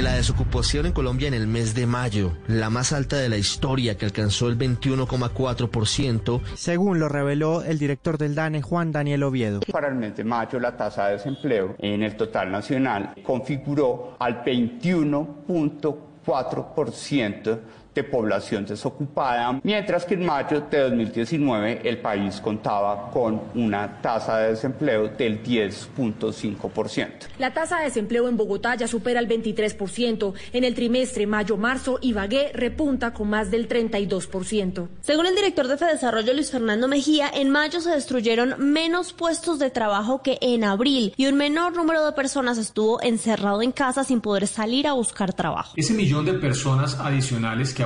La desocupación en Colombia en el mes de mayo, la más alta de la historia que alcanzó el 21,4%. Según lo reveló el director del DANE, Juan Daniel Oviedo. Para el mes de mayo, la tasa de desempleo en el total nacional configuró al 21.4% de población desocupada, mientras que en mayo de 2019 el país contaba con una tasa de desempleo del 10.5%. La tasa de desempleo en Bogotá ya supera el 23%. En el trimestre mayo-marzo, Ibagué repunta con más del 32%. Según el director de Fedesarrollo Luis Fernando Mejía, en mayo se destruyeron menos puestos de trabajo que en abril y un menor número de personas estuvo encerrado en casa sin poder salir a buscar trabajo. Ese millón de personas adicionales que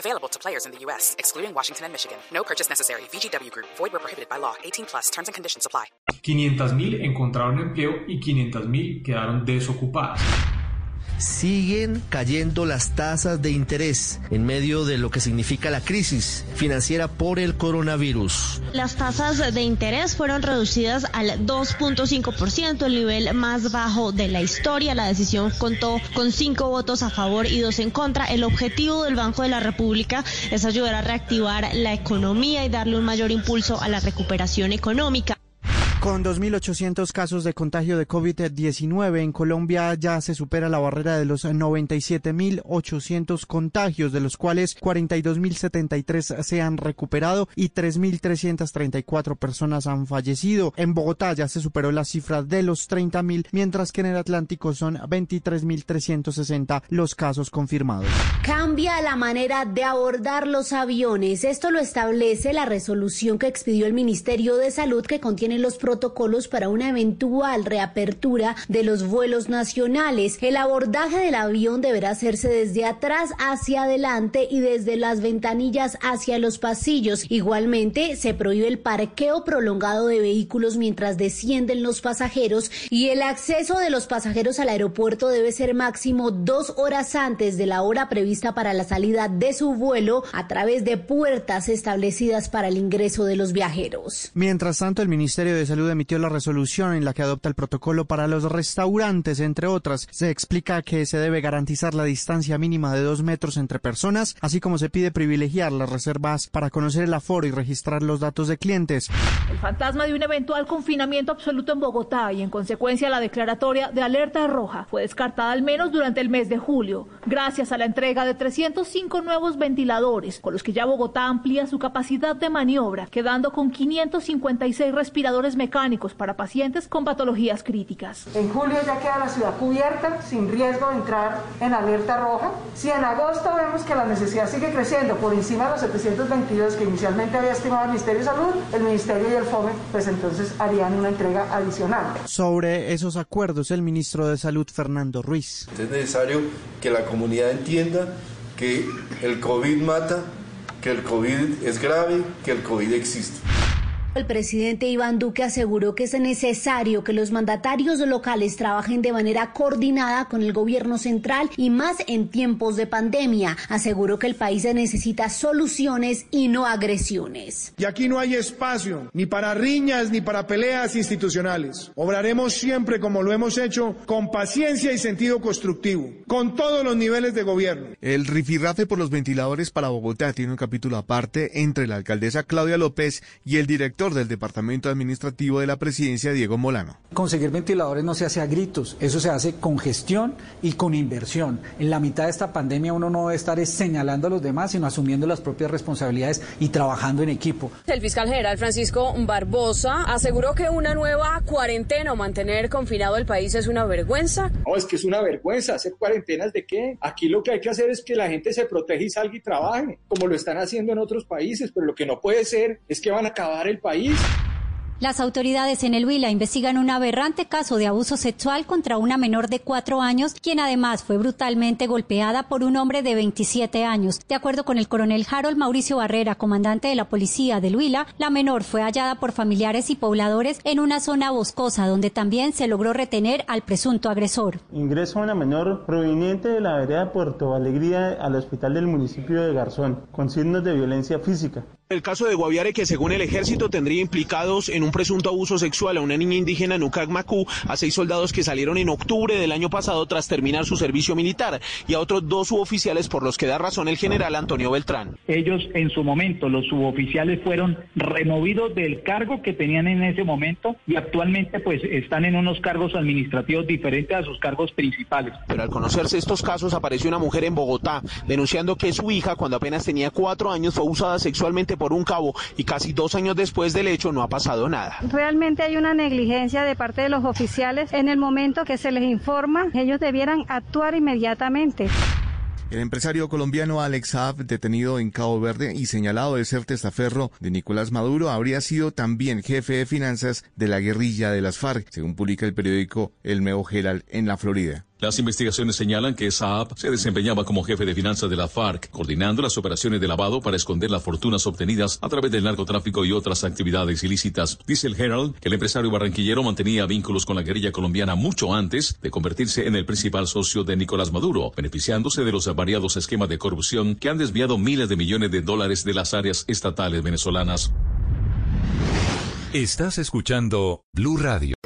Available to players in the U.S., excluding Washington and Michigan. No purchase necessary. VGW Group. Void where prohibited by law. 18 plus. Terms and conditions apply. 500.000 encontraron empleo y 500.000 quedaron desocupadas. Siguen cayendo las tasas de interés en medio de lo que significa la crisis financiera por el coronavirus. Las tasas de interés fueron reducidas al 2.5%, el nivel más bajo de la historia. La decisión contó con cinco votos a favor y dos en contra. El objetivo del Banco de la República es ayudar a reactivar la economía y darle un mayor impulso a la recuperación económica. Con 2.800 casos de contagio de COVID-19 en Colombia ya se supera la barrera de los 97.800 contagios, de los cuales 42.073 se han recuperado y 3.334 personas han fallecido. En Bogotá ya se superó la cifra de los 30.000, mientras que en el Atlántico son 23.360 los casos confirmados. Cambia la manera de abordar los aviones. Esto lo establece la resolución que expidió el Ministerio de Salud que contiene los protocolos para una eventual reapertura de los vuelos nacionales. El abordaje del avión deberá hacerse desde atrás hacia adelante y desde las ventanillas hacia los pasillos. Igualmente, se prohíbe el parqueo prolongado de vehículos mientras descienden los pasajeros y el acceso de los pasajeros al aeropuerto debe ser máximo dos horas antes de la hora prevista para la salida de su vuelo a través de puertas establecidas para el ingreso de los viajeros. Mientras tanto, el Ministerio de Salud emitió la resolución en la que adopta el protocolo para los restaurantes, entre otras. Se explica que se debe garantizar la distancia mínima de dos metros entre personas, así como se pide privilegiar las reservas para conocer el aforo y registrar los datos de clientes. El fantasma de un eventual confinamiento absoluto en Bogotá y en consecuencia la declaratoria de alerta roja fue descartada al menos durante el mes de julio, gracias a la entrega de 305 nuevos ventiladores, con los que ya Bogotá amplía su capacidad de maniobra, quedando con 556 respiradores mecánicos para pacientes con patologías críticas. En julio ya queda la ciudad cubierta, sin riesgo de entrar en alerta roja. Si en agosto vemos que la necesidad sigue creciendo por encima de los 722 que inicialmente había estimado el Ministerio de Salud, el Ministerio y el FOME, pues entonces harían una entrega adicional. Sobre esos acuerdos, el ministro de Salud, Fernando Ruiz. Es necesario que la comunidad entienda que el COVID mata, que el COVID es grave, que el COVID existe. El presidente Iván Duque aseguró que es necesario que los mandatarios locales trabajen de manera coordinada con el gobierno central y más en tiempos de pandemia. Aseguró que el país necesita soluciones y no agresiones. Y aquí no hay espacio ni para riñas ni para peleas institucionales. Obraremos siempre como lo hemos hecho, con paciencia y sentido constructivo, con todos los niveles de gobierno. El rifirrafe por los ventiladores para Bogotá tiene un capítulo aparte entre la alcaldesa Claudia López y el director director del Departamento Administrativo de la Presidencia, Diego Molano. Conseguir ventiladores no se hace a gritos, eso se hace con gestión y con inversión. En la mitad de esta pandemia uno no debe estar señalando a los demás, sino asumiendo las propias responsabilidades y trabajando en equipo. El fiscal general Francisco Barbosa aseguró que una nueva cuarentena o mantener confinado el país es una vergüenza. No, es que es una vergüenza. ¿Hacer cuarentenas de qué? Aquí lo que hay que hacer es que la gente se proteja y salga y trabaje, como lo están haciendo en otros países, pero lo que no puede ser es que van a acabar el país. Las autoridades en el Huila investigan un aberrante caso de abuso sexual contra una menor de cuatro años, quien además fue brutalmente golpeada por un hombre de 27 años. De acuerdo con el coronel Harold Mauricio Barrera, comandante de la policía del Huila, la menor fue hallada por familiares y pobladores en una zona boscosa donde también se logró retener al presunto agresor. Ingresa una menor proveniente de la vereda Puerto Alegría al hospital del municipio de Garzón con signos de violencia física. El caso de Guaviare, que según el ejército tendría implicados en un presunto abuso sexual a una niña indígena en Ucagmacú, a seis soldados que salieron en octubre del año pasado tras terminar su servicio militar, y a otros dos suboficiales por los que da razón el general Antonio Beltrán. Ellos, en su momento, los suboficiales fueron removidos del cargo que tenían en ese momento y actualmente pues están en unos cargos administrativos diferentes a sus cargos principales. Pero al conocerse estos casos, apareció una mujer en Bogotá denunciando que su hija, cuando apenas tenía cuatro años, fue abusada sexualmente por un cabo y casi dos años después del hecho no ha pasado nada. Realmente hay una negligencia de parte de los oficiales en el momento que se les informa, ellos debieran actuar inmediatamente. El empresario colombiano Alex Saab, detenido en Cabo Verde y señalado de ser testaferro de Nicolás Maduro, habría sido también jefe de finanzas de la guerrilla de las FARC, según publica el periódico El Meo Herald en la Florida. Las investigaciones señalan que Saab se desempeñaba como jefe de finanzas de la FARC, coordinando las operaciones de lavado para esconder las fortunas obtenidas a través del narcotráfico y otras actividades ilícitas. Dice el Herald que el empresario barranquillero mantenía vínculos con la guerrilla colombiana mucho antes de convertirse en el principal socio de Nicolás Maduro, beneficiándose de los variados esquemas de corrupción que han desviado miles de millones de dólares de las áreas estatales venezolanas. Estás escuchando Blue Radio.